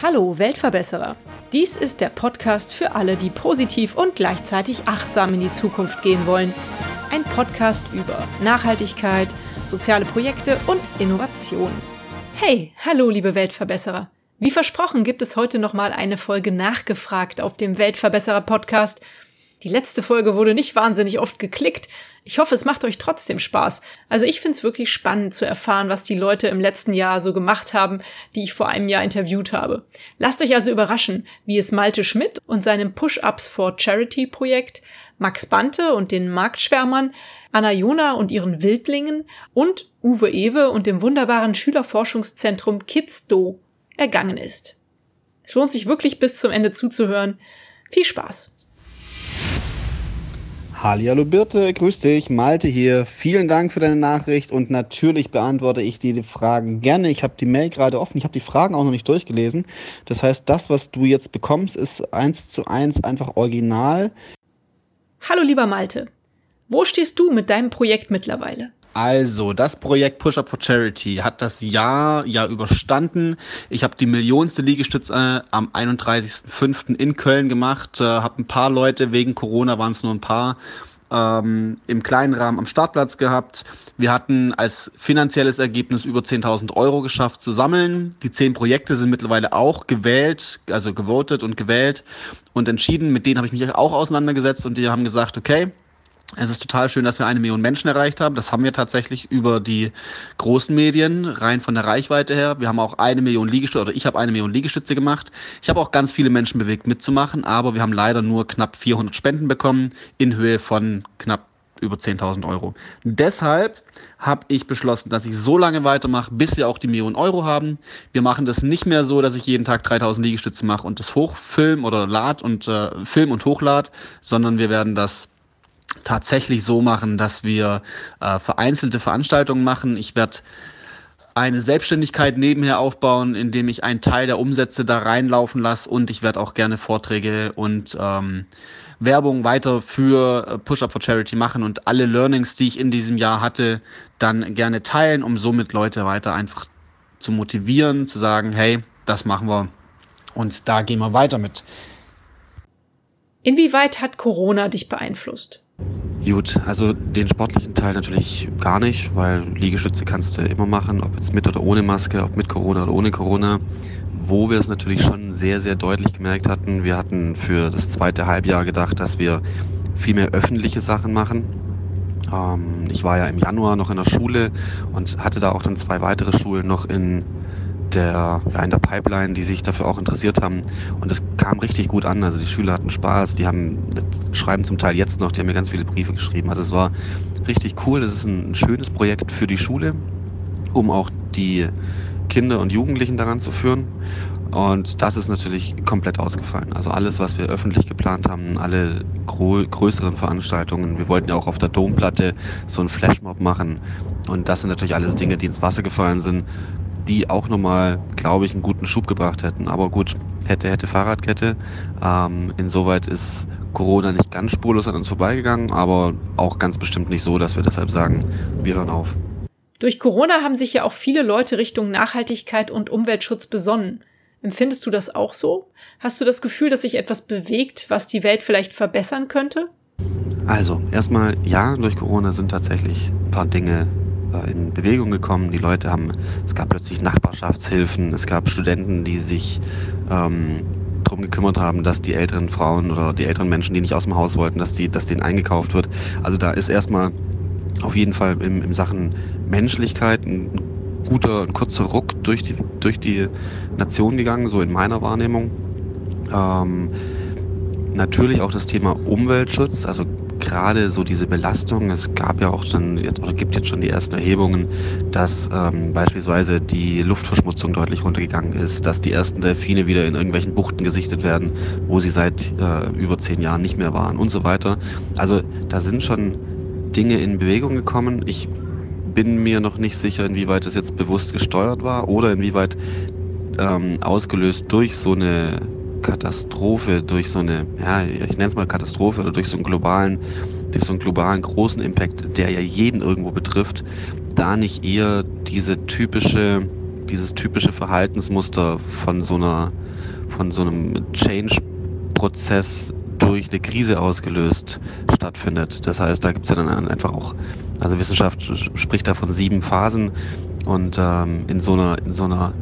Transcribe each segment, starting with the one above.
Hallo Weltverbesserer. Dies ist der Podcast für alle, die positiv und gleichzeitig achtsam in die Zukunft gehen wollen. Ein Podcast über Nachhaltigkeit, soziale Projekte und Innovation. Hey, hallo liebe Weltverbesserer. Wie versprochen gibt es heute nochmal eine Folge nachgefragt auf dem Weltverbesserer Podcast. Die letzte Folge wurde nicht wahnsinnig oft geklickt. Ich hoffe, es macht euch trotzdem Spaß. Also ich finde es wirklich spannend zu erfahren, was die Leute im letzten Jahr so gemacht haben, die ich vor einem Jahr interviewt habe. Lasst euch also überraschen, wie es Malte Schmidt und seinem Push-Ups for Charity Projekt, Max Bante und den Marktschwärmern, Anna Jona und ihren Wildlingen und Uwe Ewe und dem wunderbaren Schülerforschungszentrum KidsDo ergangen ist. Es lohnt sich wirklich bis zum Ende zuzuhören. Viel Spaß! Hallo Birte, grüß dich, Malte hier. Vielen Dank für deine Nachricht und natürlich beantworte ich die Fragen gerne. Ich habe die Mail gerade offen, ich habe die Fragen auch noch nicht durchgelesen. Das heißt, das, was du jetzt bekommst, ist eins zu eins einfach original. Hallo lieber Malte, wo stehst du mit deinem Projekt mittlerweile? Also, das Projekt Push Up for Charity hat das Jahr ja überstanden. Ich habe die millionste Liegestütze äh, am 31.05. in Köln gemacht, äh, habe ein paar Leute, wegen Corona waren es nur ein paar, ähm, im kleinen Rahmen am Startplatz gehabt. Wir hatten als finanzielles Ergebnis über 10.000 Euro geschafft zu sammeln. Die zehn Projekte sind mittlerweile auch gewählt, also gewotet und gewählt und entschieden. Mit denen habe ich mich auch auseinandergesetzt und die haben gesagt, okay, es ist total schön, dass wir eine Million Menschen erreicht haben. Das haben wir tatsächlich über die großen Medien, rein von der Reichweite her. Wir haben auch eine Million Liegestütze, oder ich habe eine Million Liegestütze gemacht. Ich habe auch ganz viele Menschen bewegt mitzumachen, aber wir haben leider nur knapp 400 Spenden bekommen in Höhe von knapp über 10.000 Euro. Deshalb habe ich beschlossen, dass ich so lange weitermache, bis wir auch die Million Euro haben. Wir machen das nicht mehr so, dass ich jeden Tag 3.000 Liegestütze mache und das hochfilm oder lad und äh, film und hochlad, sondern wir werden das tatsächlich so machen, dass wir äh, vereinzelte Veranstaltungen machen. Ich werde eine Selbstständigkeit nebenher aufbauen, indem ich einen Teil der Umsätze da reinlaufen lasse und ich werde auch gerne Vorträge und ähm, Werbung weiter für äh, Push Up for Charity machen und alle Learnings, die ich in diesem Jahr hatte, dann gerne teilen, um somit Leute weiter einfach zu motivieren, zu sagen, hey, das machen wir und da gehen wir weiter mit. Inwieweit hat Corona dich beeinflusst? Gut, also den sportlichen Teil natürlich gar nicht, weil Liegestütze kannst du immer machen, ob jetzt mit oder ohne Maske, ob mit Corona oder ohne Corona. Wo wir es natürlich schon sehr, sehr deutlich gemerkt hatten, wir hatten für das zweite Halbjahr gedacht, dass wir viel mehr öffentliche Sachen machen. Ähm, ich war ja im Januar noch in der Schule und hatte da auch dann zwei weitere Schulen noch in der, ja, in der Pipeline, die sich dafür auch interessiert haben. Und es kam richtig gut an. Also die Schüler hatten Spaß, die haben, schreiben zum Teil jetzt noch, die haben mir ganz viele Briefe geschrieben. Also es war richtig cool. Es ist ein schönes Projekt für die Schule, um auch die Kinder und Jugendlichen daran zu führen. Und das ist natürlich komplett ausgefallen. Also alles, was wir öffentlich geplant haben, alle größeren Veranstaltungen. Wir wollten ja auch auf der Domplatte so einen Flashmob machen. Und das sind natürlich alles Dinge, die ins Wasser gefallen sind die auch nochmal, glaube ich, einen guten Schub gebracht hätten. Aber gut, hätte, hätte Fahrradkette. Ähm, insoweit ist Corona nicht ganz spurlos an uns vorbeigegangen, aber auch ganz bestimmt nicht so, dass wir deshalb sagen, wir hören auf. Durch Corona haben sich ja auch viele Leute Richtung Nachhaltigkeit und Umweltschutz besonnen. Empfindest du das auch so? Hast du das Gefühl, dass sich etwas bewegt, was die Welt vielleicht verbessern könnte? Also, erstmal ja, durch Corona sind tatsächlich ein paar Dinge in Bewegung gekommen. Die Leute haben, es gab plötzlich Nachbarschaftshilfen, es gab Studenten, die sich ähm, darum gekümmert haben, dass die älteren Frauen oder die älteren Menschen, die nicht aus dem Haus wollten, dass, die, dass denen eingekauft wird. Also da ist erstmal auf jeden Fall im, im Sachen Menschlichkeit ein guter, ein kurzer Ruck durch die, durch die Nation gegangen, so in meiner Wahrnehmung. Ähm, natürlich auch das Thema Umweltschutz, also gerade so diese Belastung, es gab ja auch schon jetzt oder gibt jetzt schon die ersten Erhebungen, dass ähm, beispielsweise die Luftverschmutzung deutlich runtergegangen ist, dass die ersten Delfine wieder in irgendwelchen Buchten gesichtet werden, wo sie seit äh, über zehn Jahren nicht mehr waren und so weiter. Also da sind schon Dinge in Bewegung gekommen. Ich bin mir noch nicht sicher, inwieweit das jetzt bewusst gesteuert war oder inwieweit ähm, ausgelöst durch so eine Katastrophe, durch so eine, ja, ich nenne es mal Katastrophe oder durch so einen globalen durch so einen globalen großen Impact, der ja jeden irgendwo betrifft, da nicht eher diese typische, dieses typische Verhaltensmuster von so einer, von so einem Change-Prozess durch eine Krise ausgelöst stattfindet. Das heißt, da gibt es ja dann einfach auch, also Wissenschaft spricht da von sieben Phasen und ähm, in so einer, in so einer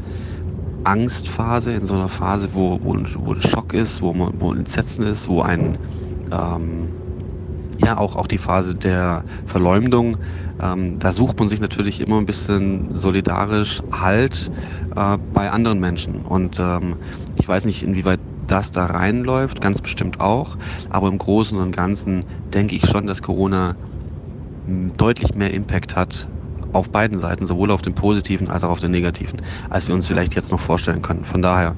Angstphase, in so einer Phase, wo, wo, wo ein Schock ist, wo, man, wo Entsetzen ist, wo ein ähm, ja auch, auch die Phase der Verleumdung, ähm, da sucht man sich natürlich immer ein bisschen solidarisch Halt äh, bei anderen Menschen. Und ähm, ich weiß nicht, inwieweit das da reinläuft, ganz bestimmt auch. Aber im Großen und Ganzen denke ich schon, dass Corona deutlich mehr Impact hat auf beiden Seiten, sowohl auf den positiven als auch auf den negativen, als wir uns vielleicht jetzt noch vorstellen können. Von daher,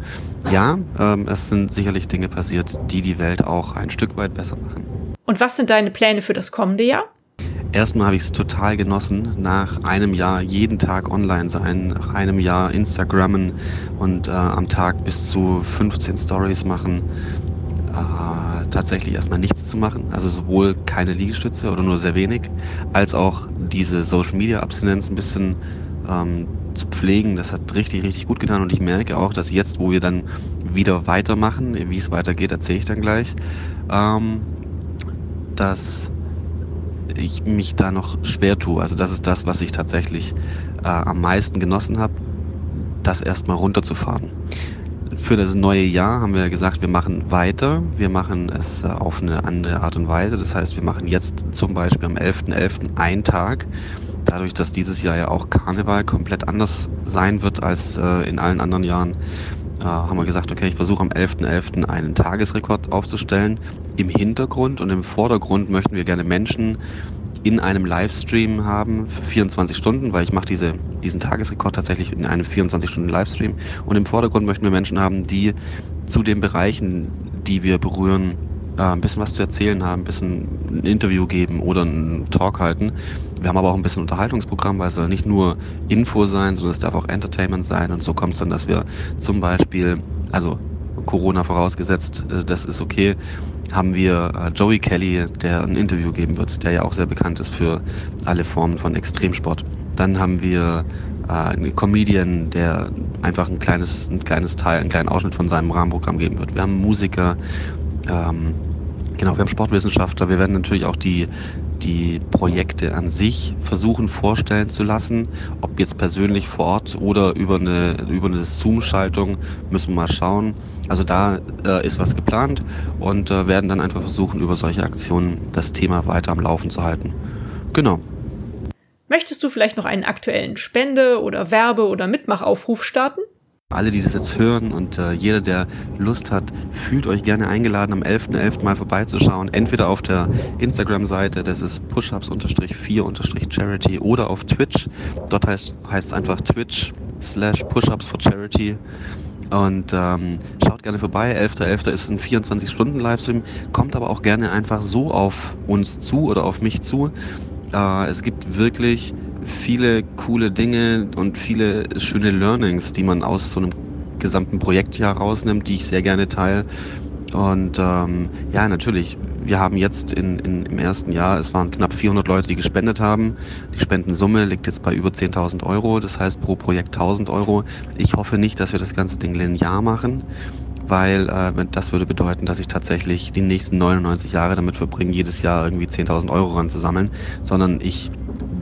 ja, ähm, es sind sicherlich Dinge passiert, die die Welt auch ein Stück weit besser machen. Und was sind deine Pläne für das kommende Jahr? Erstmal habe ich es total genossen, nach einem Jahr jeden Tag online sein, nach einem Jahr Instagrammen und äh, am Tag bis zu 15 Stories machen, äh, tatsächlich erstmal nichts zu machen. Also sowohl keine Liegestütze oder nur sehr wenig, als auch diese Social Media Abstinenz ein bisschen ähm, zu pflegen. Das hat richtig, richtig gut getan und ich merke auch, dass jetzt, wo wir dann wieder weitermachen, wie es weitergeht, erzähle ich dann gleich, ähm, dass ich mich da noch schwer tue. Also das ist das, was ich tatsächlich äh, am meisten genossen habe, das erstmal runterzufahren. Für das neue Jahr haben wir gesagt, wir machen weiter. Wir machen es äh, auf eine andere Art und Weise. Das heißt, wir machen jetzt zum Beispiel am 11.11. .11. einen Tag. Dadurch, dass dieses Jahr ja auch Karneval komplett anders sein wird als äh, in allen anderen Jahren, äh, haben wir gesagt, okay, ich versuche am 11.11. .11. einen Tagesrekord aufzustellen. Im Hintergrund und im Vordergrund möchten wir gerne Menschen in einem Livestream haben für 24 Stunden, weil ich mache diese, diesen Tagesrekord tatsächlich in einem 24-Stunden-Livestream. Und im Vordergrund möchten wir Menschen haben, die zu den Bereichen, die wir berühren, äh, ein bisschen was zu erzählen haben, ein bisschen ein Interview geben oder einen Talk halten. Wir haben aber auch ein bisschen Unterhaltungsprogramm, weil es soll nicht nur Info sein, sondern es darf auch Entertainment sein. Und so kommt es dann, dass wir zum Beispiel, also Corona vorausgesetzt, äh, das ist okay, haben wir äh, Joey Kelly, der ein Interview geben wird, der ja auch sehr bekannt ist für alle Formen von Extremsport. Dann haben wir äh, einen Comedian, der einfach ein kleines, ein kleines Teil, einen kleinen Ausschnitt von seinem Rahmenprogramm geben wird. Wir haben Musiker, ähm, genau, wir haben Sportwissenschaftler, wir werden natürlich auch die die Projekte an sich versuchen vorstellen zu lassen. Ob jetzt persönlich vor Ort oder über eine, über eine Zoom-Schaltung, müssen wir mal schauen. Also da äh, ist was geplant und äh, werden dann einfach versuchen, über solche Aktionen das Thema weiter am Laufen zu halten. Genau. Möchtest du vielleicht noch einen aktuellen Spende- oder Werbe- oder Mitmachaufruf starten? Alle, die das jetzt hören und äh, jeder, der Lust hat, fühlt euch gerne eingeladen, am 11.11. .11. mal vorbeizuschauen. Entweder auf der Instagram-Seite, das ist pushups-4-charity oder auf Twitch. Dort heißt es einfach Twitch slash pushups for charity. Und ähm, schaut gerne vorbei. 11.11. .11. ist ein 24-Stunden-Livestream. Kommt aber auch gerne einfach so auf uns zu oder auf mich zu. Äh, es gibt wirklich viele coole Dinge und viele schöne Learnings, die man aus so einem gesamten Projektjahr rausnimmt, die ich sehr gerne teile. Und ähm, ja, natürlich, wir haben jetzt in, in, im ersten Jahr, es waren knapp 400 Leute, die gespendet haben. Die Spendensumme liegt jetzt bei über 10.000 Euro, das heißt pro Projekt 1.000 Euro. Ich hoffe nicht, dass wir das ganze Ding linear machen, weil äh, das würde bedeuten, dass ich tatsächlich die nächsten 99 Jahre damit verbringe, jedes Jahr irgendwie 10.000 Euro ranzusammeln, sondern ich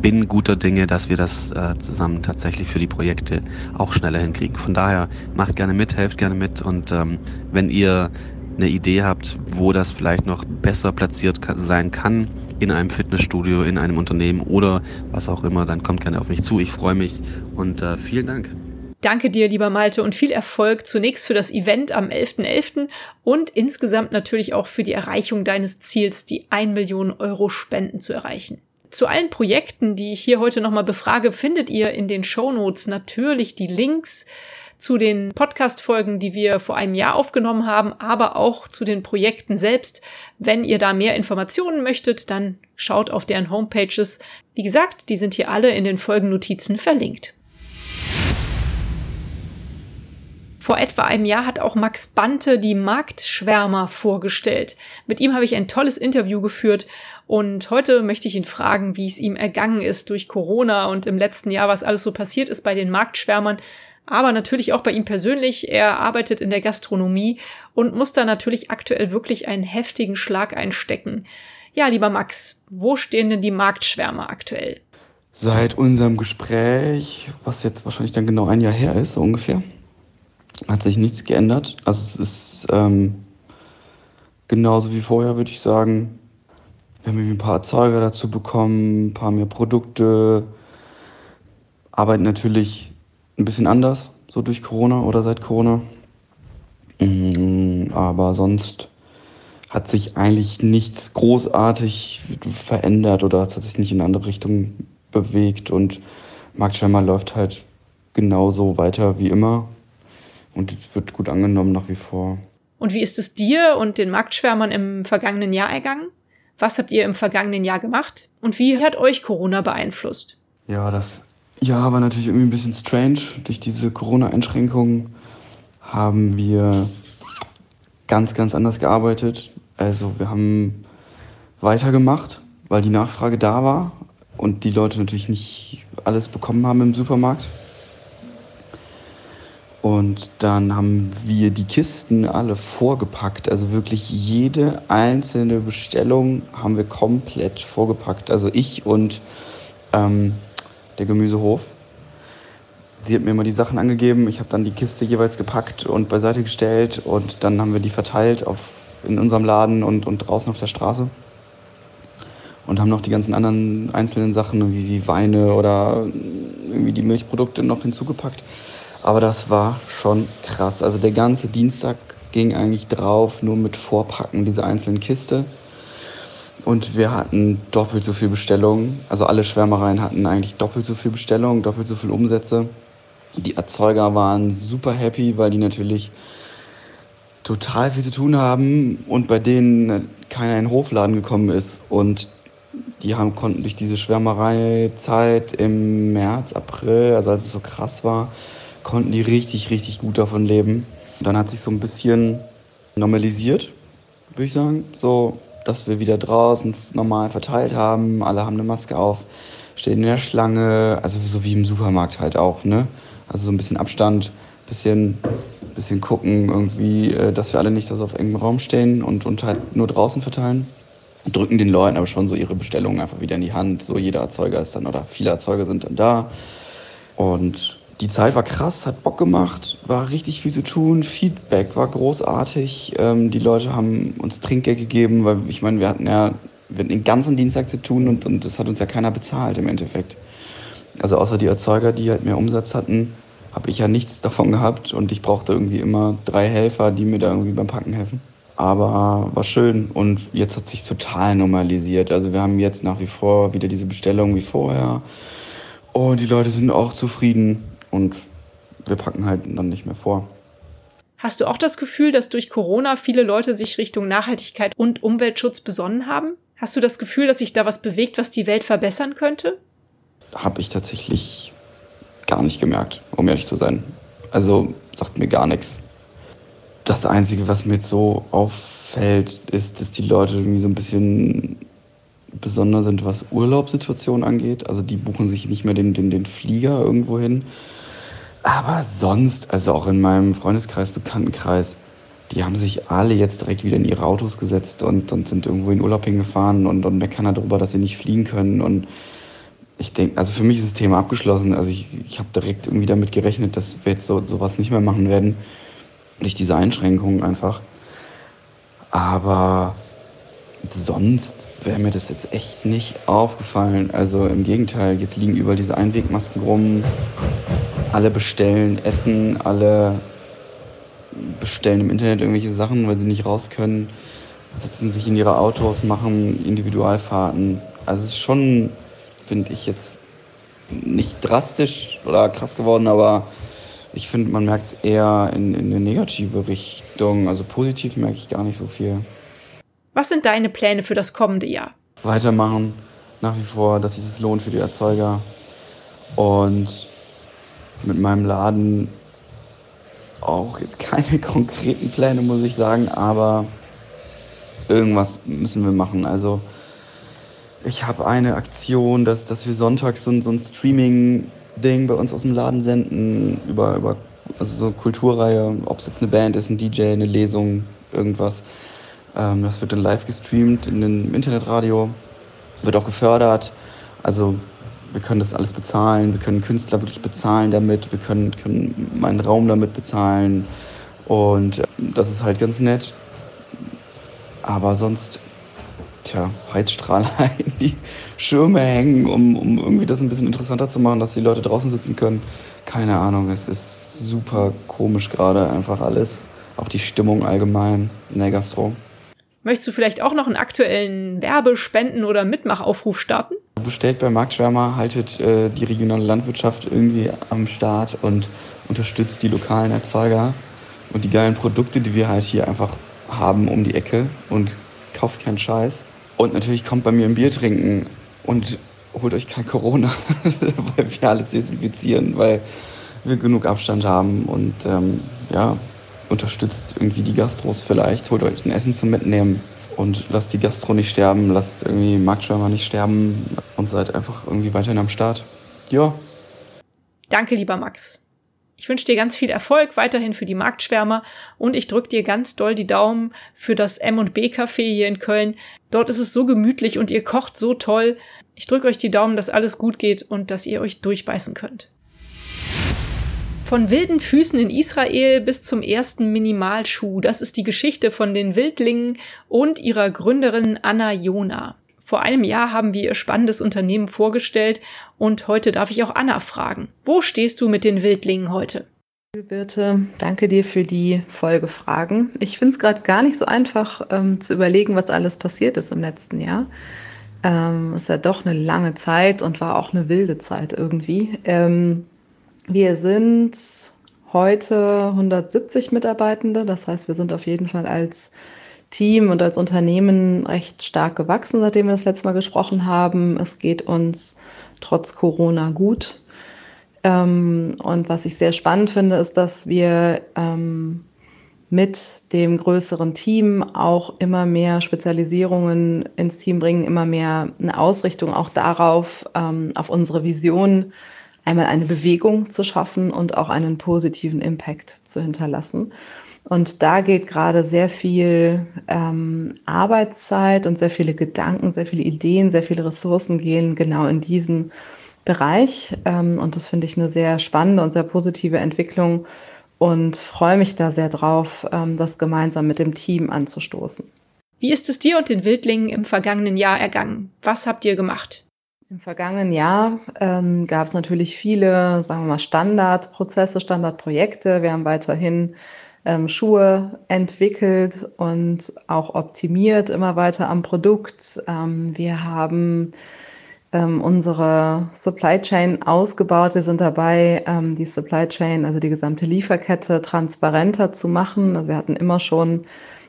bin guter Dinge, dass wir das äh, zusammen tatsächlich für die Projekte auch schneller hinkriegen. Von daher macht gerne mit, helft gerne mit und ähm, wenn ihr eine Idee habt, wo das vielleicht noch besser platziert sein kann, in einem Fitnessstudio, in einem Unternehmen oder was auch immer, dann kommt gerne auf mich zu. Ich freue mich und äh, vielen Dank. Danke dir, lieber Malte, und viel Erfolg zunächst für das Event am 11.11. .11. und insgesamt natürlich auch für die Erreichung deines Ziels, die 1 Million Euro Spenden zu erreichen. Zu allen Projekten, die ich hier heute nochmal befrage, findet ihr in den Shownotes natürlich die Links zu den Podcast-Folgen, die wir vor einem Jahr aufgenommen haben, aber auch zu den Projekten selbst. Wenn ihr da mehr Informationen möchtet, dann schaut auf deren Homepages. Wie gesagt, die sind hier alle in den Folgennotizen verlinkt. Vor etwa einem Jahr hat auch Max Bante die Marktschwärmer vorgestellt. Mit ihm habe ich ein tolles Interview geführt Und heute möchte ich ihn fragen, wie es ihm ergangen ist durch Corona und im letzten Jahr, was alles so passiert ist bei den Marktschwärmern, aber natürlich auch bei ihm persönlich. Er arbeitet in der Gastronomie und muss da natürlich aktuell wirklich einen heftigen Schlag einstecken. Ja, lieber Max, wo stehen denn die Marktschwärmer aktuell? Seit unserem Gespräch, was jetzt wahrscheinlich dann genau ein Jahr her ist, so ungefähr, hat sich nichts geändert. Also es ist ähm, genauso wie vorher, würde ich sagen. Wir haben ein paar Erzeuger dazu bekommen, ein paar mehr Produkte, arbeiten natürlich ein bisschen anders, so durch Corona oder seit Corona. Mm, aber sonst hat sich eigentlich nichts großartig verändert oder hat sich nicht in eine andere Richtung bewegt und Marktschwärmer läuft halt genauso weiter wie immer und wird gut angenommen nach wie vor. Und wie ist es dir und den Marktschwärmern im vergangenen Jahr ergangen? Was habt ihr im vergangenen Jahr gemacht? Und wie hat euch Corona beeinflusst? Ja, das Jahr war natürlich irgendwie ein bisschen strange. Durch diese Corona-Einschränkungen haben wir ganz, ganz anders gearbeitet. Also wir haben weitergemacht, weil die Nachfrage da war und die Leute natürlich nicht alles bekommen haben im Supermarkt. Und dann haben wir die Kisten alle vorgepackt. Also wirklich jede einzelne Bestellung haben wir komplett vorgepackt. Also ich und ähm, der Gemüsehof. Sie hat mir immer die Sachen angegeben. Ich habe dann die Kiste jeweils gepackt und beiseite gestellt. Und dann haben wir die verteilt auf, in unserem Laden und, und draußen auf der Straße und haben noch die ganzen anderen einzelnen Sachen wie, Weine oder irgendwie die Milchprodukte noch hinzugepackt. Aber das war schon krass. Also der ganze Dienstag ging eigentlich drauf, nur mit Vorpacken dieser einzelnen Kiste. Und wir hatten doppelt so viel Bestellungen. Also alle Schwärmereien hatten eigentlich doppelt so viel Bestellungen, doppelt so viel Umsätze. Die Erzeuger waren super happy, weil die natürlich total viel zu tun haben und bei denen keiner in den Hofladen gekommen ist. Und die haben, konnten durch diese Schwärmereizeit im März, April, also als es so krass war, konnten die richtig, richtig gut davon leben. Dann hat sich so ein bisschen normalisiert, würde ich sagen. So, dass wir wieder draußen normal verteilt haben. Alle haben eine Maske auf, stehen in der Schlange. Also so wie im Supermarkt halt auch, ne? Also so ein bisschen Abstand, bisschen, bisschen gucken irgendwie, äh, dass wir alle nicht so auf engem Raum stehen und, und halt nur draußen verteilen drücken den Leuten aber schon so ihre Bestellungen einfach wieder in die Hand. So jeder Erzeuger ist dann oder viele Erzeuger sind dann da. Und die Zeit war krass, hat Bock gemacht, war richtig viel zu tun. Feedback war großartig. Ähm, die Leute haben uns Trinkgeld gegeben, weil ich meine, wir hatten ja wir hatten den ganzen Dienstag zu tun und, und das hat uns ja keiner bezahlt im Endeffekt. Also außer die Erzeuger, die halt mehr Umsatz hatten, habe ich ja nichts davon gehabt und ich brauchte irgendwie immer drei Helfer, die mir da irgendwie beim Packen helfen. Aber war schön und jetzt hat sich total normalisiert. Also wir haben jetzt nach wie vor wieder diese Bestellung wie vorher und die Leute sind auch zufrieden und wir packen halt dann nicht mehr vor. Hast du auch das Gefühl, dass durch Corona viele Leute sich Richtung Nachhaltigkeit und Umweltschutz besonnen haben? Hast du das Gefühl, dass sich da was bewegt, was die Welt verbessern könnte? Habe ich tatsächlich gar nicht gemerkt, um ehrlich zu sein. Also sagt mir gar nichts. Das Einzige, was mir jetzt so auffällt, ist, dass die Leute irgendwie so ein bisschen besonders sind, was Urlaubssituationen angeht. Also die buchen sich nicht mehr den, den, den Flieger irgendwo hin. Aber sonst, also auch in meinem Freundeskreis, Bekanntenkreis, die haben sich alle jetzt direkt wieder in ihre Autos gesetzt und, und sind irgendwo in Urlaub hingefahren und, und meckern darüber, dass sie nicht fliegen können. Und ich denke, also für mich ist das Thema abgeschlossen. Also ich, ich habe direkt irgendwie damit gerechnet, dass wir jetzt so, sowas nicht mehr machen werden durch diese Einschränkungen einfach. Aber sonst wäre mir das jetzt echt nicht aufgefallen. Also im Gegenteil, jetzt liegen überall diese Einwegmasken rum. Alle bestellen Essen, alle bestellen im Internet irgendwelche Sachen, weil sie nicht raus können, sitzen sich in ihre Autos, machen Individualfahrten. Also es ist schon, finde ich jetzt nicht drastisch oder krass geworden, aber ich finde, man merkt es eher in, in eine negative Richtung. Also positiv merke ich gar nicht so viel. Was sind deine Pläne für das kommende Jahr? Weitermachen, nach wie vor, dass sich das lohnt für die Erzeuger. Und mit meinem Laden auch jetzt keine konkreten Pläne, muss ich sagen, aber irgendwas müssen wir machen. Also Ich habe eine Aktion, dass, dass wir sonntags so, so ein Streaming-Ding bei uns aus dem Laden senden, über, über also so Kulturreihe, ob es jetzt eine Band ist, ein DJ, eine Lesung, irgendwas. Ähm, das wird dann live gestreamt in dem Internetradio, wird auch gefördert. Also wir können das alles bezahlen, wir können Künstler wirklich bezahlen damit, wir können, können meinen Raum damit bezahlen und äh, das ist halt ganz nett. Aber sonst, tja, Heizstrahler in die Schirme hängen, um, um irgendwie das ein bisschen interessanter zu machen, dass die Leute draußen sitzen können. Keine Ahnung, es ist super komisch gerade einfach alles. Auch die Stimmung allgemein in der Gastro. Möchtest du vielleicht auch noch einen aktuellen Werbespenden- oder Mitmachaufruf starten? Bestellt bei Marktschwärmer, haltet äh, die regionale Landwirtschaft irgendwie am Start und unterstützt die lokalen Erzeuger und die geilen Produkte, die wir halt hier einfach haben um die Ecke und kauft keinen Scheiß. Und natürlich kommt bei mir ein Bier trinken und holt euch kein Corona, weil wir alles desinfizieren, weil wir genug Abstand haben und ähm, ja, unterstützt irgendwie die Gastros vielleicht, holt euch ein Essen zum Mitnehmen und lasst die Gastro nicht sterben, lasst irgendwie Marktschwärmer nicht sterben und seid einfach irgendwie weiterhin am Start. Ja. Danke, lieber Max. Ich wünsche dir ganz viel Erfolg weiterhin für die Marktschwärmer und ich drücke dir ganz doll die Daumen für das M&B Café hier in Köln. Dort ist es so gemütlich und ihr kocht so toll. Ich drücke euch die Daumen, dass alles gut geht und dass ihr euch durchbeißen könnt. Von wilden Füßen in Israel bis zum ersten Minimalschuh. Das ist die Geschichte von den Wildlingen und ihrer Gründerin Anna Jona. Vor einem Jahr haben wir ihr spannendes Unternehmen vorgestellt und heute darf ich auch Anna fragen. Wo stehst du mit den Wildlingen heute? Birte, danke dir für die Folgefragen. Ich finde es gerade gar nicht so einfach ähm, zu überlegen, was alles passiert ist im letzten Jahr. Ähm, ist ja doch eine lange Zeit und war auch eine wilde Zeit irgendwie. Ähm, wir sind heute 170 Mitarbeitende. Das heißt, wir sind auf jeden Fall als Team und als Unternehmen recht stark gewachsen, seitdem wir das letzte Mal gesprochen haben. Es geht uns trotz Corona gut. Ähm, und was ich sehr spannend finde, ist, dass wir ähm, mit dem größeren Team auch immer mehr Spezialisierungen ins Team bringen, immer mehr eine Ausrichtung auch darauf, ähm, auf unsere Vision einmal eine Bewegung zu schaffen und auch einen positiven Impact zu hinterlassen. Und da geht gerade sehr viel ähm, Arbeitszeit und sehr viele Gedanken, sehr viele Ideen, sehr viele Ressourcen gehen genau in diesen Bereich. Ähm, und das finde ich eine sehr spannende und sehr positive Entwicklung und freue mich da sehr drauf, ähm, das gemeinsam mit dem Team anzustoßen. Wie ist es dir und den Wildlingen im vergangenen Jahr ergangen? Was habt ihr gemacht? Im vergangenen Jahr ähm, gab es natürlich viele, sagen wir mal, Standardprozesse, Standardprojekte. Wir haben weiterhin ähm, Schuhe entwickelt und auch optimiert immer weiter am Produkt. Ähm, wir haben ähm, unsere Supply Chain ausgebaut. Wir sind dabei, ähm, die Supply Chain, also die gesamte Lieferkette, transparenter zu machen. Also wir hatten immer schon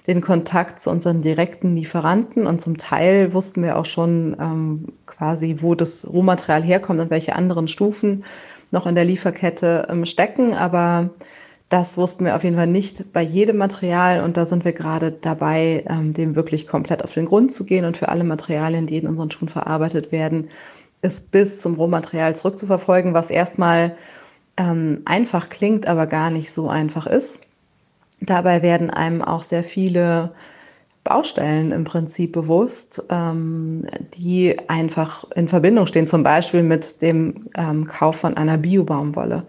den Kontakt zu unseren direkten Lieferanten und zum Teil wussten wir auch schon ähm, quasi, wo das Rohmaterial herkommt und welche anderen Stufen noch in der Lieferkette ähm, stecken. Aber das wussten wir auf jeden Fall nicht bei jedem Material und da sind wir gerade dabei, ähm, dem wirklich komplett auf den Grund zu gehen und für alle Materialien, die in unseren Schuhen verarbeitet werden, es bis zum Rohmaterial zurückzuverfolgen, was erstmal ähm, einfach klingt, aber gar nicht so einfach ist. Dabei werden einem auch sehr viele Baustellen im Prinzip bewusst, ähm, die einfach in Verbindung stehen, zum Beispiel mit dem ähm, Kauf von einer Biobaumwolle.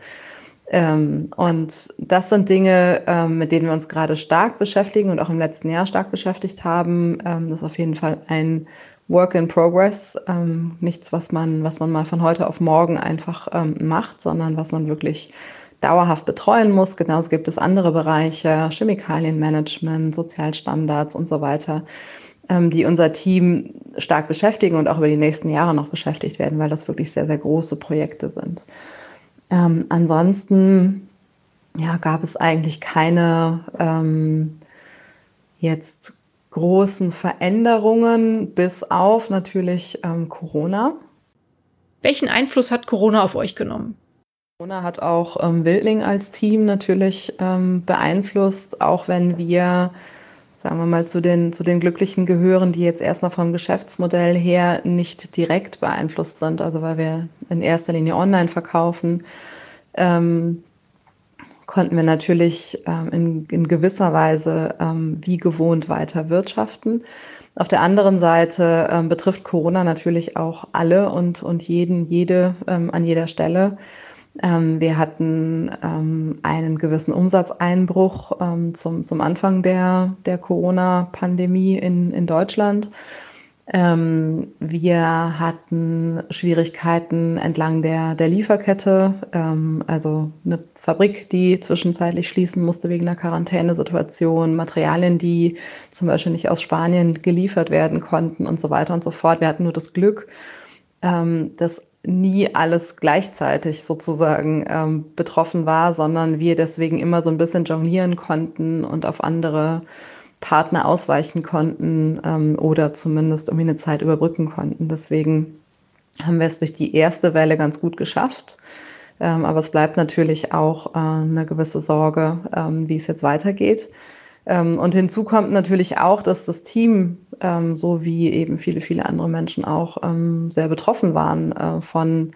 Ähm, und das sind Dinge, ähm, mit denen wir uns gerade stark beschäftigen und auch im letzten Jahr stark beschäftigt haben. Ähm, das ist auf jeden Fall ein Work in Progress, ähm, nichts, was man, was man mal von heute auf morgen einfach macht, sondern was man wirklich dauerhaft betreuen muss. Genauso gibt es andere Bereiche, Chemikalienmanagement, Sozialstandards und so weiter, ähm, die unser Team stark beschäftigen und auch über die nächsten Jahre noch beschäftigt werden, weil das wirklich sehr, sehr große Projekte sind. Ähm, ansonsten ja, gab es eigentlich keine ähm, jetzt großen Veränderungen, bis auf natürlich ähm, Corona. Welchen Einfluss hat Corona auf euch genommen? Corona hat auch ähm, Wildling als Team natürlich ähm, beeinflusst, auch wenn wir sagen wir mal, zu den, zu den Glücklichen gehören, die jetzt erstmal vom Geschäftsmodell her nicht direkt beeinflusst sind, also weil wir in erster Linie online verkaufen, ähm, konnten wir natürlich ähm, in, in gewisser Weise ähm, wie gewohnt weiter wirtschaften. Auf der anderen Seite ähm, betrifft Corona natürlich auch alle und, und jeden, jede an jeder Stelle. Ähm, wir hatten ähm, einen gewissen Umsatzeinbruch ähm, zum, zum Anfang der, der Corona-Pandemie in, in Deutschland. Ähm, wir hatten Schwierigkeiten entlang der, der Lieferkette, ähm, also eine Fabrik, die zwischenzeitlich schließen musste wegen einer Quarantänesituation, Materialien, die zum Beispiel nicht aus Spanien geliefert werden konnten und so weiter und so fort. Wir hatten nur das Glück, ähm, dass nie alles gleichzeitig sozusagen ähm, betroffen war, sondern wir deswegen immer so ein bisschen jonglieren konnten und auf andere Partner ausweichen konnten ähm, oder zumindest irgendwie eine Zeit überbrücken konnten. Deswegen haben wir es durch die erste Welle ganz gut geschafft. Ähm, aber es bleibt natürlich auch äh, eine gewisse Sorge, ähm, wie es jetzt weitergeht. Ähm, und hinzu kommt natürlich auch, dass das Team, ähm, so wie eben viele, viele andere Menschen auch, ähm, sehr betroffen waren äh, von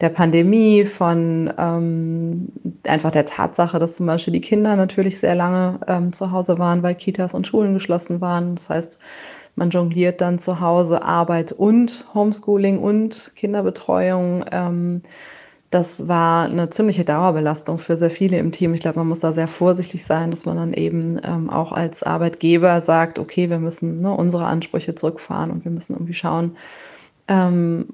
der Pandemie, von einfach der Tatsache, dass zum Beispiel die Kinder natürlich sehr lange zu Hause waren, weil Kitas und Schulen geschlossen waren. Das heißt, man jongliert dann zu Hause Arbeit und Homeschooling und Kinderbetreuung. Das war eine ziemliche Dauerbelastung für sehr viele im Team. Ich glaube, man muss da sehr vorsichtig sein, dass man dann eben ähm, auch als Arbeitgeber sagt, okay, wir müssen ne, unsere Ansprüche zurückfahren und wir müssen irgendwie schauen, ähm,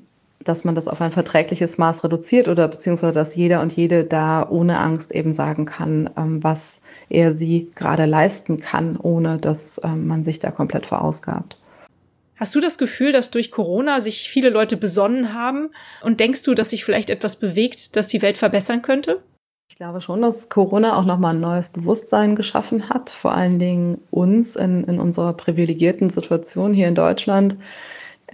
dass man das auf ein verträgliches Maß reduziert oder beziehungsweise dass jeder und jede da ohne Angst eben sagen kann, ähm, was er sie gerade leisten kann, ohne dass ähm, man sich da komplett verausgabt. Hast du das Gefühl, dass durch Corona sich viele Leute besonnen haben? Und denkst du, dass sich vielleicht etwas bewegt, das die Welt verbessern könnte? Ich glaube schon, dass Corona auch nochmal ein neues Bewusstsein geschaffen hat, vor allen Dingen uns in, in unserer privilegierten Situation hier in Deutschland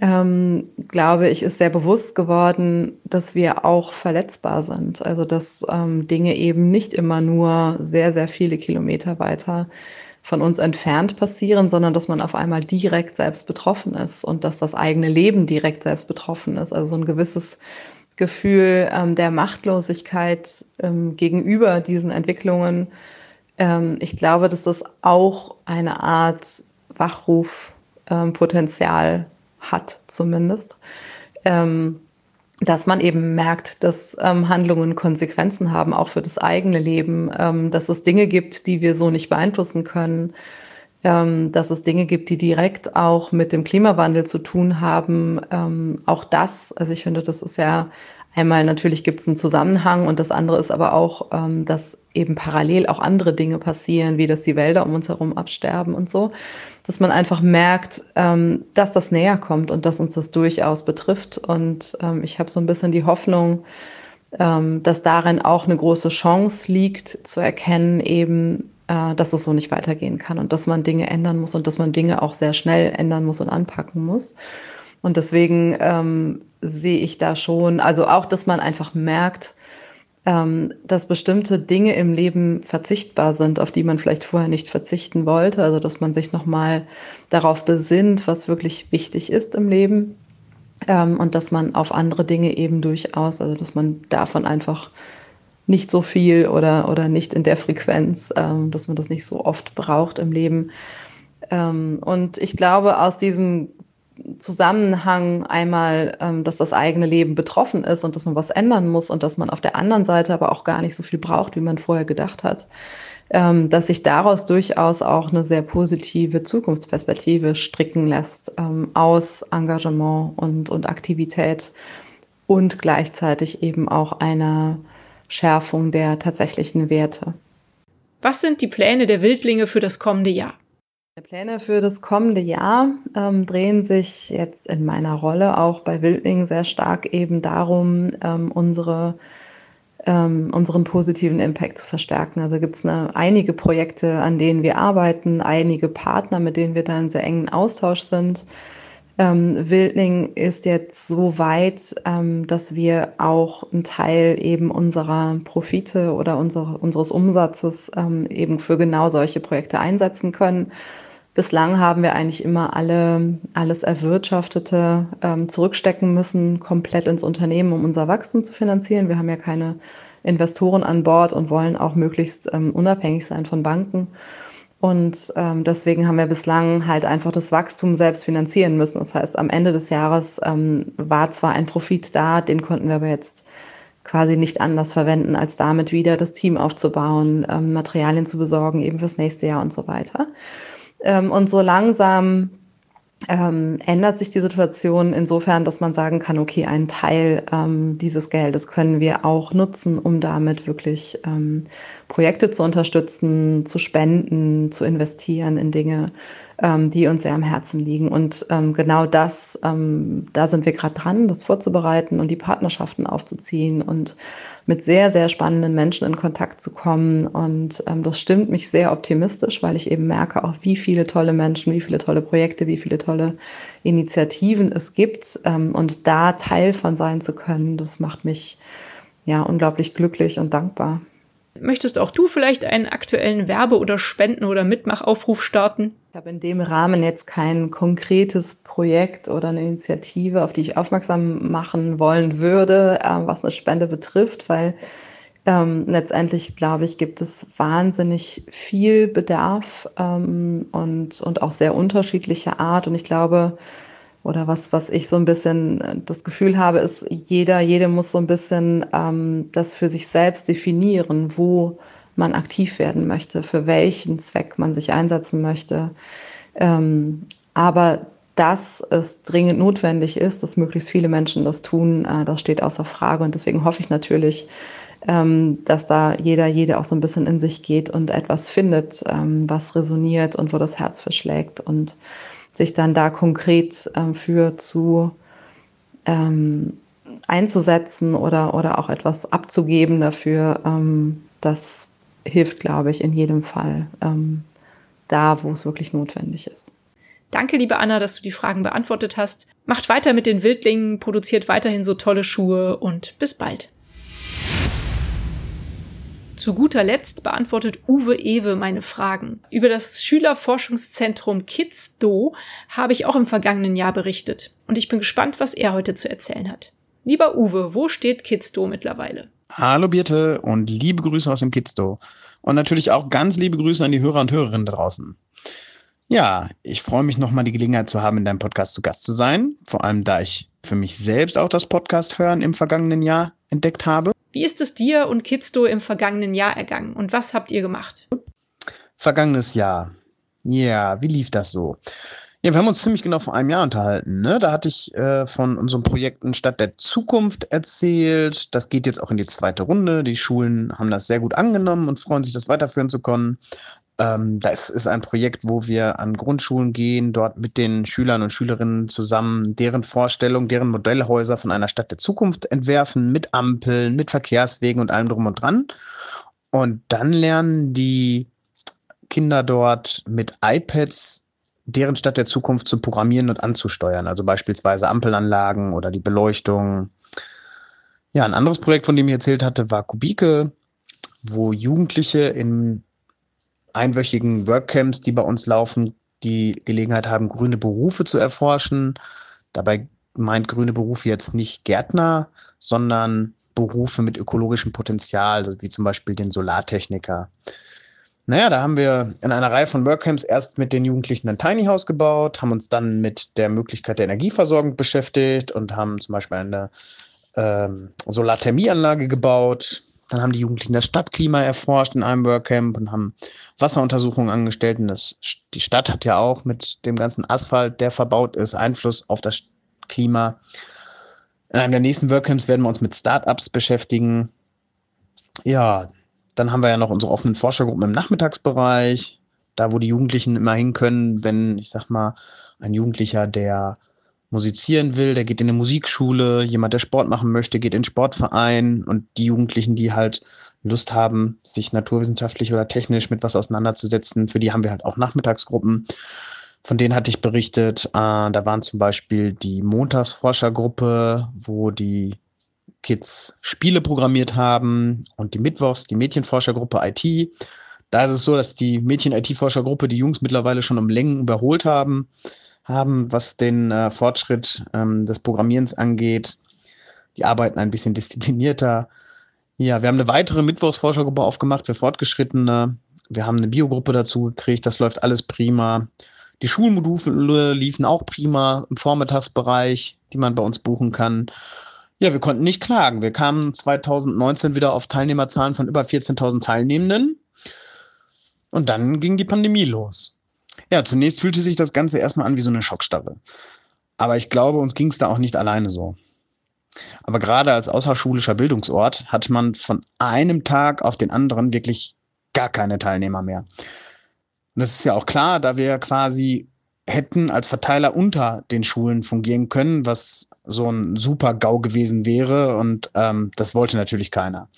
ähm, glaube ich, ist sehr bewusst geworden, dass wir auch verletzbar sind. Also dass ähm, Dinge eben nicht immer nur sehr, sehr viele Kilometer weiter von uns entfernt passieren, sondern dass man auf einmal direkt selbst betroffen ist und dass das eigene Leben direkt selbst betroffen ist. Also so ein gewisses Gefühl ähm, der Machtlosigkeit ähm, gegenüber diesen Entwicklungen. Ähm, ich glaube, dass das auch eine Art Wachrufpotenzial hat zumindest, ähm, dass man eben merkt, dass ähm, Handlungen Konsequenzen haben, auch für das eigene Leben, ähm, dass es Dinge gibt, die wir so nicht beeinflussen können, ähm, dass es Dinge gibt, die direkt auch mit dem Klimawandel zu tun haben. Ähm, auch das, also ich finde, das ist ja einmal natürlich gibt es einen Zusammenhang und das andere ist aber auch, ähm, dass eben parallel auch andere Dinge passieren, wie dass die Wälder um uns herum absterben und so, dass man einfach merkt, ähm, dass das näher kommt und dass uns das durchaus betrifft. Und ähm, ich habe so ein bisschen die Hoffnung, ähm, dass darin auch eine große Chance liegt, zu erkennen, eben, äh, dass es so nicht weitergehen kann und dass man Dinge ändern muss und dass man Dinge auch sehr schnell ändern muss und anpacken muss. Und deswegen ähm, sehe ich da schon, also auch, dass man einfach merkt, ähm, dass bestimmte Dinge im Leben verzichtbar sind, auf die man vielleicht vorher nicht verzichten wollte. Also dass man sich nochmal darauf besinnt, was wirklich wichtig ist im Leben. Ähm, und dass man auf andere Dinge eben durchaus, also dass man davon einfach nicht so viel oder, oder nicht in der Frequenz, ähm, dass man das nicht so oft braucht im Leben. Ähm, und ich glaube, aus diesem Zusammenhang einmal, ähm, dass das eigene Leben betroffen ist und dass man was ändern muss und dass man auf der anderen Seite aber auch gar nicht so viel braucht, wie man vorher gedacht hat, ähm, dass sich daraus durchaus auch eine sehr positive Zukunftsperspektive stricken lässt ähm, aus Engagement und, und Aktivität und gleichzeitig eben auch einer Schärfung der tatsächlichen Werte. Was sind die Pläne der Wildlinge für das kommende Jahr? Die Pläne für das kommende Jahr ähm, drehen sich jetzt in meiner Rolle auch bei Wildling sehr stark eben darum, ähm, unsere, ähm, unseren positiven Impact zu verstärken. Also gibt es einige Projekte, an denen wir arbeiten, einige Partner, mit denen wir da in sehr engen Austausch sind. Ähm, Wildling ist jetzt so weit, ähm, dass wir auch einen Teil eben unserer Profite oder unsere, unseres Umsatzes ähm, eben für genau solche Projekte einsetzen können Bislang haben wir eigentlich immer alle, alles Erwirtschaftete ähm, zurückstecken müssen, komplett ins Unternehmen, um unser Wachstum zu finanzieren. Wir haben ja keine Investoren an Bord und wollen auch möglichst ähm, unabhängig sein von Banken. Und ähm, deswegen haben wir bislang halt einfach das Wachstum selbst finanzieren müssen. Das heißt, am Ende des Jahres ähm, war zwar ein Profit da, den konnten wir aber jetzt quasi nicht anders verwenden, als damit wieder das Team aufzubauen, ähm, Materialien zu besorgen, eben fürs nächste Jahr und so weiter. Ähm, und so langsam ähm, ändert sich die Situation insofern, dass man sagen kann, okay, einen Teil ähm, dieses Geldes können wir auch nutzen, um damit wirklich ähm, Projekte zu unterstützen, zu spenden, zu investieren in Dinge, ähm, die uns sehr am Herzen liegen. Und ähm, genau das, ähm, da sind wir gerade dran, das vorzubereiten und die Partnerschaften aufzuziehen und mit sehr, sehr spannenden Menschen in Kontakt zu kommen. Und ähm, das stimmt mich sehr optimistisch, weil ich eben merke auch, wie viele tolle Menschen, wie viele tolle Projekte, wie viele tolle Initiativen es gibt. Ähm, und da Teil von sein zu können, das macht mich ja unglaublich glücklich und dankbar. Möchtest auch du vielleicht einen aktuellen Werbe- oder Spenden- oder Mitmachaufruf starten? Ich habe in dem Rahmen jetzt kein konkretes Projekt oder eine Initiative, auf die ich aufmerksam machen wollen würde, äh, was eine Spende betrifft, weil ähm, letztendlich, glaube ich, gibt es wahnsinnig viel Bedarf ähm, und, und auch sehr unterschiedliche Art. Und ich glaube, oder was, was ich so ein bisschen äh, das Gefühl habe, ist, jeder, jede muss so ein bisschen ähm, das für sich selbst definieren, wo man aktiv werden möchte, für welchen Zweck man sich einsetzen möchte. Ähm, aber dass es dringend notwendig ist, dass möglichst viele Menschen das tun, äh, das steht außer Frage. Und deswegen hoffe ich natürlich, ähm, dass da jeder, jede auch so ein bisschen in sich geht und etwas findet, ähm, was resoniert und wo das Herz verschlägt und sich dann da konkret ähm, für zu ähm, einzusetzen oder, oder auch etwas abzugeben dafür, ähm, das hilft, glaube ich, in jedem Fall ähm, da, wo es wirklich notwendig ist. Danke, liebe Anna, dass du die Fragen beantwortet hast. Macht weiter mit den Wildlingen, produziert weiterhin so tolle Schuhe und bis bald. Zu guter Letzt beantwortet Uwe Ewe meine Fragen. Über das Schülerforschungszentrum KidsDo habe ich auch im vergangenen Jahr berichtet. Und ich bin gespannt, was er heute zu erzählen hat. Lieber Uwe, wo steht KidsDo mittlerweile? Hallo Birte und liebe Grüße aus dem KidsDo. Und natürlich auch ganz liebe Grüße an die Hörer und Hörerinnen da draußen. Ja, ich freue mich nochmal die Gelegenheit zu haben, in deinem Podcast zu Gast zu sein. Vor allem, da ich für mich selbst auch das Podcast hören im vergangenen Jahr entdeckt habe. Wie ist es dir und Kidsto im vergangenen Jahr ergangen und was habt ihr gemacht? Vergangenes Jahr. Ja, wie lief das so? Ja, wir haben uns ziemlich genau vor einem Jahr unterhalten. Ne? Da hatte ich äh, von unseren Projekten Stadt der Zukunft erzählt. Das geht jetzt auch in die zweite Runde. Die Schulen haben das sehr gut angenommen und freuen sich, das weiterführen zu können. Ähm, das ist ein Projekt, wo wir an Grundschulen gehen, dort mit den Schülern und Schülerinnen zusammen deren Vorstellung, deren Modellhäuser von einer Stadt der Zukunft entwerfen, mit Ampeln, mit Verkehrswegen und allem drum und dran. Und dann lernen die Kinder dort mit iPads deren Stadt der Zukunft zu programmieren und anzusteuern. Also beispielsweise Ampelanlagen oder die Beleuchtung. Ja, ein anderes Projekt, von dem ich erzählt hatte, war Kubike, wo Jugendliche in einwöchigen Workcamps, die bei uns laufen, die Gelegenheit haben, grüne Berufe zu erforschen. Dabei meint grüne Berufe jetzt nicht Gärtner, sondern Berufe mit ökologischem Potenzial, wie zum Beispiel den Solartechniker. Naja, da haben wir in einer Reihe von Workcamps erst mit den Jugendlichen ein Tiny House gebaut, haben uns dann mit der Möglichkeit der Energieversorgung beschäftigt und haben zum Beispiel eine ähm, Solarthermieanlage gebaut, dann haben die Jugendlichen das Stadtklima erforscht in einem Workcamp und haben Wasseruntersuchungen angestellt. Und das, die Stadt hat ja auch mit dem ganzen Asphalt, der verbaut ist, Einfluss auf das Klima. In einem der nächsten Workcamps werden wir uns mit Startups beschäftigen. Ja, dann haben wir ja noch unsere offenen Forschergruppen im Nachmittagsbereich, da wo die Jugendlichen immer hin können, wenn, ich sag mal, ein Jugendlicher, der musizieren will, der geht in eine Musikschule, jemand, der Sport machen möchte, geht in einen Sportverein und die Jugendlichen, die halt Lust haben, sich naturwissenschaftlich oder technisch mit was auseinanderzusetzen, für die haben wir halt auch Nachmittagsgruppen. Von denen hatte ich berichtet. Äh, da waren zum Beispiel die Montagsforschergruppe, wo die Kids Spiele programmiert haben und die Mittwochs die Mädchenforschergruppe IT. Da ist es so, dass die Mädchen-IT-Forschergruppe die Jungs mittlerweile schon um Längen überholt haben, haben was den äh, Fortschritt ähm, des Programmierens angeht. Die arbeiten ein bisschen disziplinierter. Ja, wir haben eine weitere Mittwochsforschergruppe aufgemacht für Fortgeschrittene. Wir haben eine Biogruppe dazu gekriegt. Das läuft alles prima. Die Schulmodule liefen auch prima im Vormittagsbereich, die man bei uns buchen kann. Ja, wir konnten nicht klagen. Wir kamen 2019 wieder auf Teilnehmerzahlen von über 14.000 Teilnehmenden. Und dann ging die Pandemie los. Ja, zunächst fühlte sich das Ganze erstmal an wie so eine Schockstarre. Aber ich glaube, uns ging es da auch nicht alleine so. Aber gerade als außerschulischer Bildungsort hat man von einem Tag auf den anderen wirklich gar keine Teilnehmer mehr. Und das ist ja auch klar, da wir quasi hätten als Verteiler unter den Schulen fungieren können, was so ein super GAU gewesen wäre und ähm, das wollte natürlich keiner.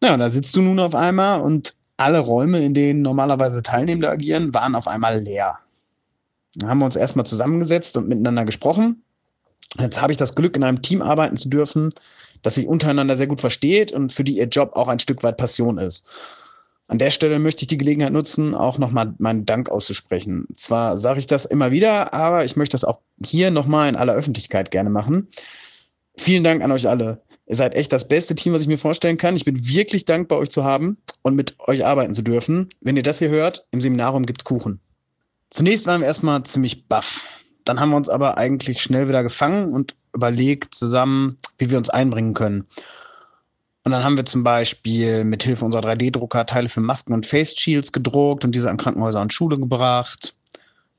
Naja, da sitzt du nun auf einmal und alle Räume, in denen normalerweise Teilnehmende agieren, waren auf einmal leer. Da haben wir uns erstmal zusammengesetzt und miteinander gesprochen. Jetzt habe ich das Glück, in einem Team arbeiten zu dürfen, das sich untereinander sehr gut versteht und für die ihr Job auch ein Stück weit Passion ist. An der Stelle möchte ich die Gelegenheit nutzen, auch nochmal meinen Dank auszusprechen. Zwar sage ich das immer wieder, aber ich möchte das auch hier nochmal in aller Öffentlichkeit gerne machen. Vielen Dank an euch alle. Ihr seid echt das beste Team, was ich mir vorstellen kann. Ich bin wirklich dankbar, euch zu haben und mit euch arbeiten zu dürfen. Wenn ihr das hier hört, im Seminarium gibt's Kuchen. Zunächst waren wir erstmal ziemlich baff. Dann haben wir uns aber eigentlich schnell wieder gefangen und überlegt zusammen, wie wir uns einbringen können. Und dann haben wir zum Beispiel mit Hilfe unserer 3D-Drucker Teile für Masken und Face Shields gedruckt und diese an Krankenhäuser und Schule gebracht.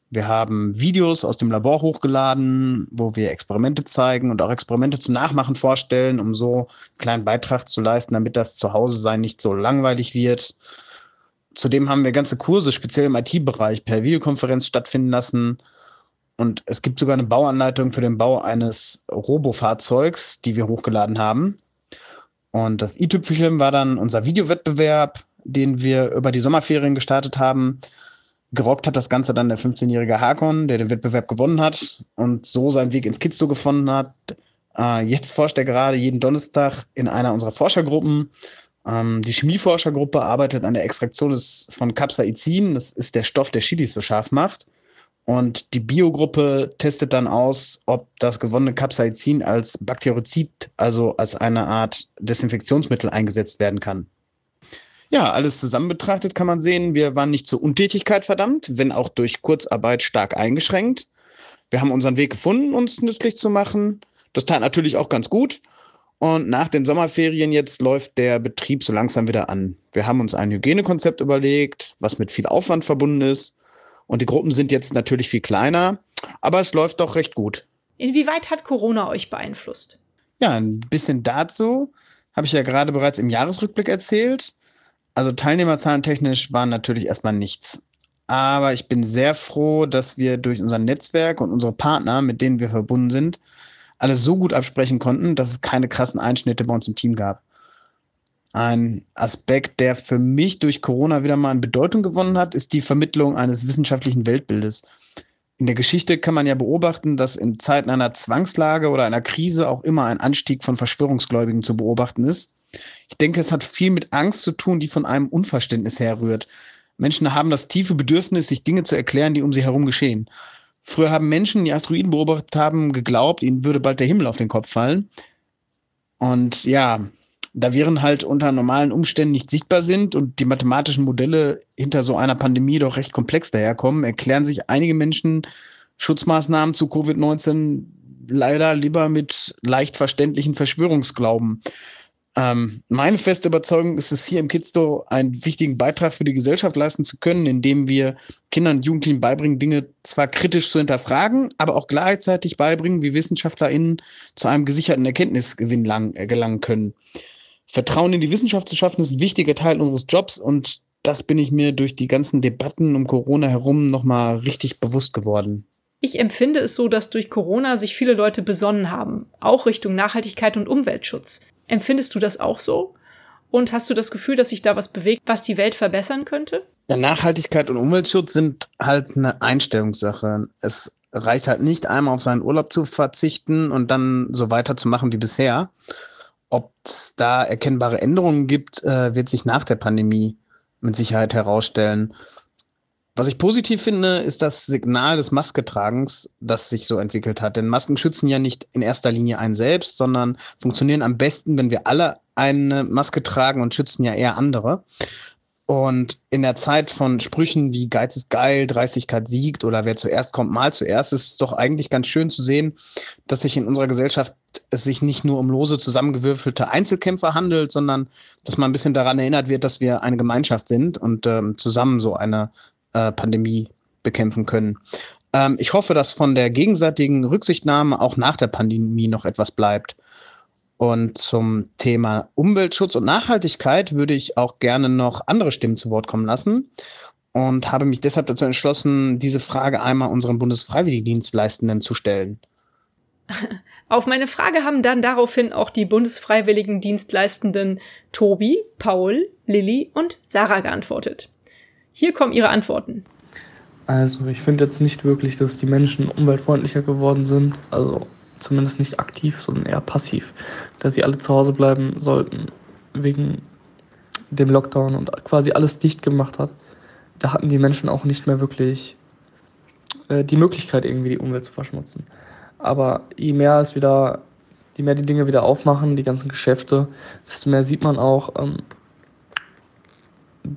Wir haben Videos aus dem Labor hochgeladen, wo wir Experimente zeigen und auch Experimente zum Nachmachen vorstellen, um so einen kleinen Beitrag zu leisten, damit das Zuhause sein nicht so langweilig wird. Zudem haben wir ganze Kurse speziell im IT-Bereich per Videokonferenz stattfinden lassen. Und es gibt sogar eine Bauanleitung für den Bau eines Robofahrzeugs, die wir hochgeladen haben. Und das i-Tüpfelchen war dann unser Videowettbewerb, den wir über die Sommerferien gestartet haben. Gerockt hat das Ganze dann der 15-jährige Hakon, der den Wettbewerb gewonnen hat und so seinen Weg ins Kidzo gefunden hat. Äh, jetzt forscht er gerade jeden Donnerstag in einer unserer Forschergruppen. Ähm, die Chemieforschergruppe arbeitet an der Extraktion des, von Capsaicin. Das ist der Stoff, der Chilis so scharf macht. Und die Biogruppe testet dann aus, ob das gewonnene Capsaicin als Bakteriozid, also als eine Art Desinfektionsmittel eingesetzt werden kann. Ja, alles zusammen betrachtet kann man sehen, wir waren nicht zur Untätigkeit verdammt, wenn auch durch Kurzarbeit stark eingeschränkt. Wir haben unseren Weg gefunden, uns nützlich zu machen. Das tat natürlich auch ganz gut. Und nach den Sommerferien jetzt läuft der Betrieb so langsam wieder an. Wir haben uns ein Hygienekonzept überlegt, was mit viel Aufwand verbunden ist und die Gruppen sind jetzt natürlich viel kleiner, aber es läuft doch recht gut. Inwieweit hat Corona euch beeinflusst? Ja, ein bisschen dazu habe ich ja gerade bereits im Jahresrückblick erzählt. Also Teilnehmerzahlen technisch waren natürlich erstmal nichts. Aber ich bin sehr froh, dass wir durch unser Netzwerk und unsere Partner, mit denen wir verbunden sind, alles so gut absprechen konnten, dass es keine krassen Einschnitte bei uns im Team gab. Ein Aspekt, der für mich durch Corona wieder mal an Bedeutung gewonnen hat, ist die Vermittlung eines wissenschaftlichen Weltbildes. In der Geschichte kann man ja beobachten, dass in Zeiten einer Zwangslage oder einer Krise auch immer ein Anstieg von Verschwörungsgläubigen zu beobachten ist. Ich denke, es hat viel mit Angst zu tun, die von einem Unverständnis herrührt. Menschen haben das tiefe Bedürfnis, sich Dinge zu erklären, die um sie herum geschehen. Früher haben Menschen, die Asteroiden beobachtet haben, geglaubt, ihnen würde bald der Himmel auf den Kopf fallen. Und ja, da Viren halt unter normalen Umständen nicht sichtbar sind und die mathematischen Modelle hinter so einer Pandemie doch recht komplex daherkommen, erklären sich einige Menschen Schutzmaßnahmen zu Covid-19 leider lieber mit leicht verständlichen Verschwörungsglauben. Ähm, meine feste Überzeugung ist es hier im Kidsto einen wichtigen Beitrag für die Gesellschaft leisten zu können, indem wir Kindern und Jugendlichen beibringen, Dinge zwar kritisch zu hinterfragen, aber auch gleichzeitig beibringen, wie WissenschaftlerInnen zu einem gesicherten Erkenntnisgewinn lang, äh, gelangen können. Vertrauen in die Wissenschaft zu schaffen, ist ein wichtiger Teil unseres Jobs und das bin ich mir durch die ganzen Debatten um Corona herum nochmal richtig bewusst geworden. Ich empfinde es so, dass durch Corona sich viele Leute besonnen haben, auch Richtung Nachhaltigkeit und Umweltschutz. Empfindest du das auch so? Und hast du das Gefühl, dass sich da was bewegt, was die Welt verbessern könnte? Ja, Nachhaltigkeit und Umweltschutz sind halt eine Einstellungssache. Es reicht halt nicht einmal auf seinen Urlaub zu verzichten und dann so weiterzumachen wie bisher, ob es da erkennbare Änderungen gibt, äh, wird sich nach der Pandemie mit Sicherheit herausstellen. Was ich positiv finde, ist das Signal des Masketragens, das sich so entwickelt hat. Denn Masken schützen ja nicht in erster Linie einen selbst, sondern funktionieren am besten, wenn wir alle eine Maske tragen und schützen ja eher andere. Und in der Zeit von Sprüchen wie Geiz ist geil, Dreistigkeit siegt oder wer zuerst kommt, mal zuerst, ist es doch eigentlich ganz schön zu sehen, dass sich in unserer Gesellschaft es sich nicht nur um lose zusammengewürfelte Einzelkämpfer handelt, sondern dass man ein bisschen daran erinnert wird, dass wir eine Gemeinschaft sind und ähm, zusammen so eine äh, Pandemie bekämpfen können. Ähm, ich hoffe, dass von der gegenseitigen Rücksichtnahme auch nach der Pandemie noch etwas bleibt. Und zum Thema Umweltschutz und Nachhaltigkeit würde ich auch gerne noch andere Stimmen zu Wort kommen lassen und habe mich deshalb dazu entschlossen, diese Frage einmal unseren Bundesfreiwilligendienstleistenden zu stellen. Auf meine Frage haben dann daraufhin auch die Bundesfreiwilligendienstleistenden Tobi, Paul, Lilly und Sarah geantwortet. Hier kommen ihre Antworten. Also ich finde jetzt nicht wirklich, dass die Menschen umweltfreundlicher geworden sind. Also zumindest nicht aktiv, sondern eher passiv, dass sie alle zu Hause bleiben sollten wegen dem Lockdown und quasi alles dicht gemacht hat. Da hatten die Menschen auch nicht mehr wirklich äh, die Möglichkeit, irgendwie die Umwelt zu verschmutzen. Aber je mehr es wieder, je mehr die Dinge wieder aufmachen, die ganzen Geschäfte, desto mehr sieht man auch, ähm,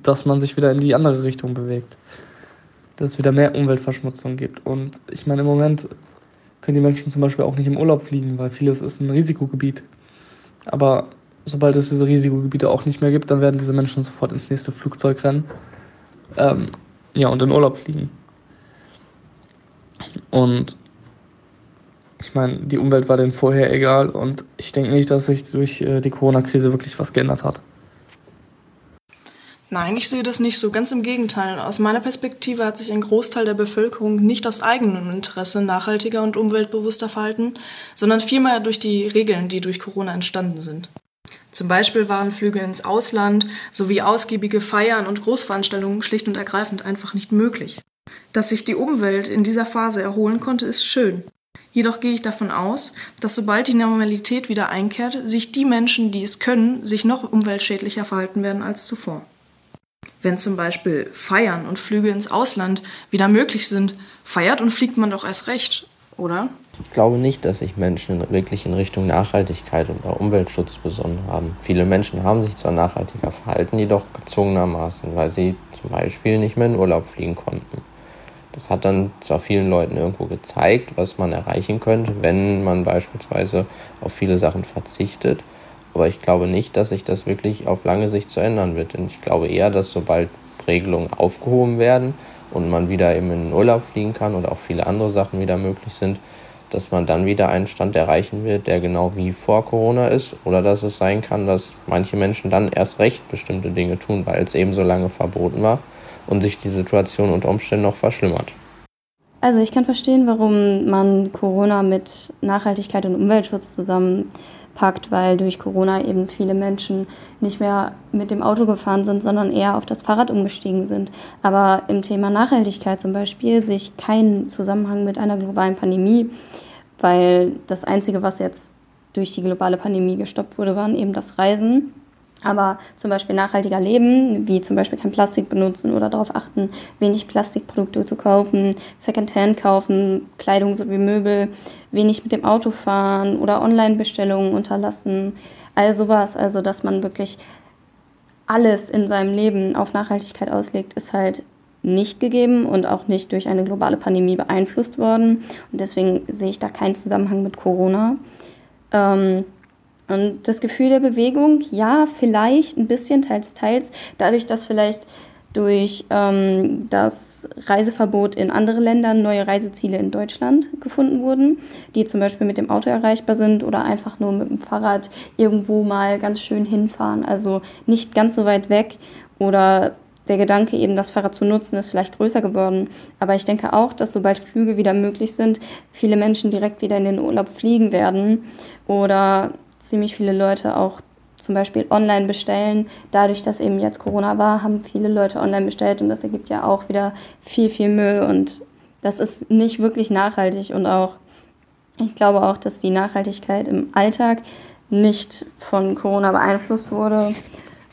dass man sich wieder in die andere Richtung bewegt. Dass es wieder mehr Umweltverschmutzung gibt. Und ich meine, im Moment können die Menschen zum Beispiel auch nicht im Urlaub fliegen, weil vieles ist ein Risikogebiet. Aber sobald es diese Risikogebiete auch nicht mehr gibt, dann werden diese Menschen sofort ins nächste Flugzeug rennen. Ähm, ja, und in Urlaub fliegen. Und ich meine, die Umwelt war denen vorher egal und ich denke nicht, dass sich durch äh, die Corona-Krise wirklich was geändert hat. Nein, ich sehe das nicht so. Ganz im Gegenteil. Aus meiner Perspektive hat sich ein Großteil der Bevölkerung nicht aus eigenem Interesse nachhaltiger und umweltbewusster verhalten, sondern vielmehr durch die Regeln, die durch Corona entstanden sind. Zum Beispiel waren Flüge ins Ausland sowie ausgiebige Feiern und Großveranstaltungen schlicht und ergreifend einfach nicht möglich. Dass sich die Umwelt in dieser Phase erholen konnte, ist schön. Jedoch gehe ich davon aus, dass sobald die Normalität wieder einkehrt, sich die Menschen, die es können, sich noch umweltschädlicher verhalten werden als zuvor. Wenn zum Beispiel Feiern und Flüge ins Ausland wieder möglich sind, feiert und fliegt man doch erst recht, oder? Ich glaube nicht, dass sich Menschen wirklich in Richtung Nachhaltigkeit oder Umweltschutz besonnen haben. Viele Menschen haben sich zwar nachhaltiger verhalten, jedoch gezwungenermaßen, weil sie zum Beispiel nicht mehr in Urlaub fliegen konnten. Das hat dann zwar vielen Leuten irgendwo gezeigt, was man erreichen könnte, wenn man beispielsweise auf viele Sachen verzichtet. Aber ich glaube nicht, dass sich das wirklich auf lange Sicht zu ändern wird. Denn ich glaube eher, dass sobald Regelungen aufgehoben werden und man wieder eben in den Urlaub fliegen kann oder auch viele andere Sachen wieder möglich sind, dass man dann wieder einen Stand erreichen wird, der genau wie vor Corona ist. Oder dass es sein kann, dass manche Menschen dann erst recht bestimmte Dinge tun, weil es eben so lange verboten war und sich die Situation unter Umständen noch verschlimmert. Also ich kann verstehen, warum man Corona mit Nachhaltigkeit und Umweltschutz zusammen packt, weil durch Corona eben viele Menschen nicht mehr mit dem Auto gefahren sind, sondern eher auf das Fahrrad umgestiegen sind. Aber im Thema Nachhaltigkeit zum Beispiel sehe ich keinen Zusammenhang mit einer globalen Pandemie, weil das Einzige, was jetzt durch die globale Pandemie gestoppt wurde, waren eben das Reisen. Aber zum Beispiel nachhaltiger leben, wie zum Beispiel kein Plastik benutzen oder darauf achten, wenig Plastikprodukte zu kaufen, Secondhand kaufen, Kleidung sowie Möbel, wenig mit dem Auto fahren oder Online-Bestellungen unterlassen. All sowas, also dass man wirklich alles in seinem Leben auf Nachhaltigkeit auslegt, ist halt nicht gegeben und auch nicht durch eine globale Pandemie beeinflusst worden. Und deswegen sehe ich da keinen Zusammenhang mit Corona. Ähm, und das Gefühl der Bewegung, ja, vielleicht ein bisschen, teils, teils, dadurch, dass vielleicht durch ähm, das Reiseverbot in andere Länder neue Reiseziele in Deutschland gefunden wurden, die zum Beispiel mit dem Auto erreichbar sind oder einfach nur mit dem Fahrrad irgendwo mal ganz schön hinfahren. Also nicht ganz so weit weg oder der Gedanke eben, das Fahrrad zu nutzen, ist vielleicht größer geworden. Aber ich denke auch, dass sobald Flüge wieder möglich sind, viele Menschen direkt wieder in den Urlaub fliegen werden oder ziemlich viele Leute auch zum Beispiel online bestellen. Dadurch, dass eben jetzt Corona war, haben viele Leute online bestellt und das ergibt ja auch wieder viel, viel Müll und das ist nicht wirklich nachhaltig und auch, ich glaube auch, dass die Nachhaltigkeit im Alltag nicht von Corona beeinflusst wurde,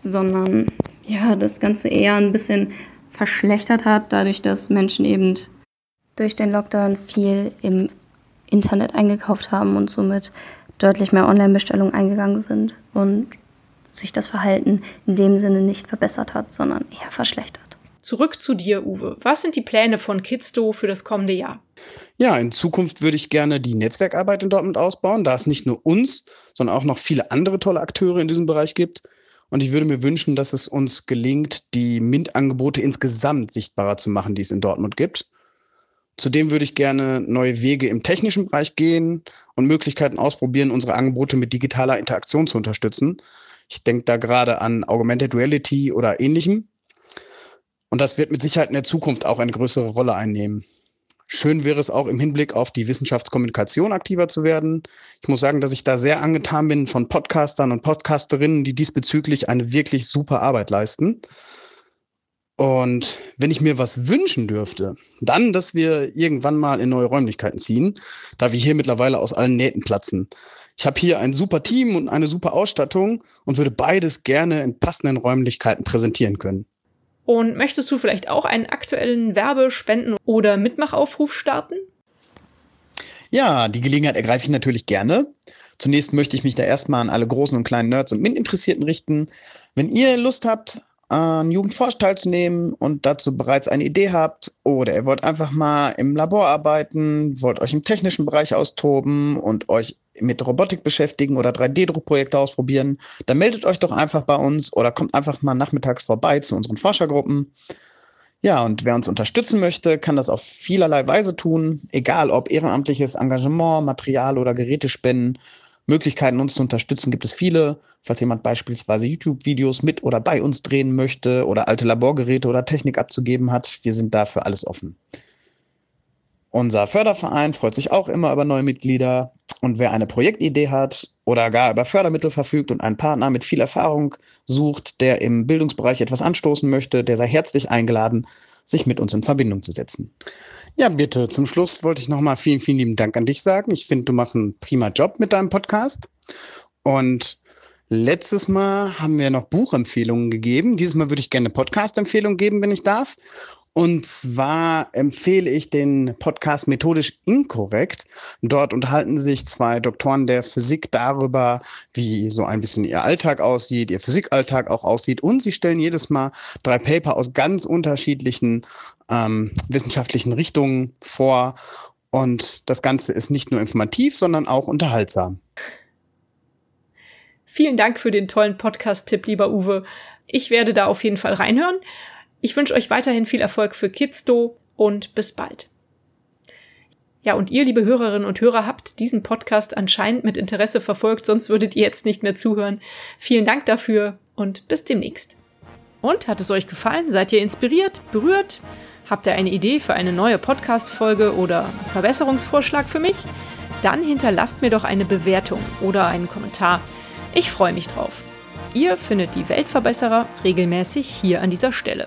sondern ja, das Ganze eher ein bisschen verschlechtert hat, dadurch, dass Menschen eben durch den Lockdown viel im Internet eingekauft haben und somit deutlich mehr Online-Bestellungen eingegangen sind und sich das Verhalten in dem Sinne nicht verbessert hat, sondern eher verschlechtert. Zurück zu dir, Uwe. Was sind die Pläne von Kidsto für das kommende Jahr? Ja, in Zukunft würde ich gerne die Netzwerkarbeit in Dortmund ausbauen, da es nicht nur uns, sondern auch noch viele andere tolle Akteure in diesem Bereich gibt. Und ich würde mir wünschen, dass es uns gelingt, die MINT-Angebote insgesamt sichtbarer zu machen, die es in Dortmund gibt. Zudem würde ich gerne neue Wege im technischen Bereich gehen und Möglichkeiten ausprobieren, unsere Angebote mit digitaler Interaktion zu unterstützen. Ich denke da gerade an Augmented Reality oder ähnlichem. Und das wird mit Sicherheit in der Zukunft auch eine größere Rolle einnehmen. Schön wäre es auch im Hinblick auf die Wissenschaftskommunikation aktiver zu werden. Ich muss sagen, dass ich da sehr angetan bin von Podcastern und Podcasterinnen, die diesbezüglich eine wirklich super Arbeit leisten. Und wenn ich mir was wünschen dürfte, dann, dass wir irgendwann mal in neue Räumlichkeiten ziehen, da wir hier mittlerweile aus allen Nähten platzen. Ich habe hier ein super Team und eine super Ausstattung und würde beides gerne in passenden Räumlichkeiten präsentieren können. Und möchtest du vielleicht auch einen aktuellen Werbe-, Spenden- oder Mitmachaufruf starten? Ja, die Gelegenheit ergreife ich natürlich gerne. Zunächst möchte ich mich da erstmal an alle großen und kleinen Nerds und MINT-Interessierten richten. Wenn ihr Lust habt, an Jugendforsch teilzunehmen und dazu bereits eine Idee habt oder ihr wollt einfach mal im Labor arbeiten, wollt euch im technischen Bereich austoben und euch mit Robotik beschäftigen oder 3D-Druckprojekte ausprobieren, dann meldet euch doch einfach bei uns oder kommt einfach mal nachmittags vorbei zu unseren Forschergruppen. Ja, und wer uns unterstützen möchte, kann das auf vielerlei Weise tun, egal ob ehrenamtliches Engagement, Material oder Geräte spenden. Möglichkeiten, uns zu unterstützen, gibt es viele. Falls jemand beispielsweise YouTube-Videos mit oder bei uns drehen möchte oder alte Laborgeräte oder Technik abzugeben hat, wir sind dafür alles offen. Unser Förderverein freut sich auch immer über neue Mitglieder. Und wer eine Projektidee hat oder gar über Fördermittel verfügt und einen Partner mit viel Erfahrung sucht, der im Bildungsbereich etwas anstoßen möchte, der sei herzlich eingeladen, sich mit uns in Verbindung zu setzen. Ja, bitte, zum Schluss wollte ich nochmal vielen, vielen lieben Dank an dich sagen. Ich finde, du machst einen prima Job mit deinem Podcast. Und letztes Mal haben wir noch Buchempfehlungen gegeben. Dieses Mal würde ich gerne eine Podcast-Empfehlung geben, wenn ich darf. Und zwar empfehle ich den Podcast Methodisch Inkorrekt. Dort unterhalten sich zwei Doktoren der Physik darüber, wie so ein bisschen ihr Alltag aussieht, ihr Physikalltag auch aussieht. Und sie stellen jedes Mal drei Paper aus ganz unterschiedlichen ähm, wissenschaftlichen Richtungen vor. Und das Ganze ist nicht nur informativ, sondern auch unterhaltsam. Vielen Dank für den tollen Podcast-Tipp, lieber Uwe. Ich werde da auf jeden Fall reinhören. Ich wünsche euch weiterhin viel Erfolg für Kidsto und bis bald. Ja, und ihr, liebe Hörerinnen und Hörer, habt diesen Podcast anscheinend mit Interesse verfolgt, sonst würdet ihr jetzt nicht mehr zuhören. Vielen Dank dafür und bis demnächst. Und hat es euch gefallen? Seid ihr inspiriert, berührt? Habt ihr eine Idee für eine neue Podcast-Folge oder Verbesserungsvorschlag für mich? Dann hinterlasst mir doch eine Bewertung oder einen Kommentar. Ich freue mich drauf. Ihr findet die Weltverbesserer regelmäßig hier an dieser Stelle.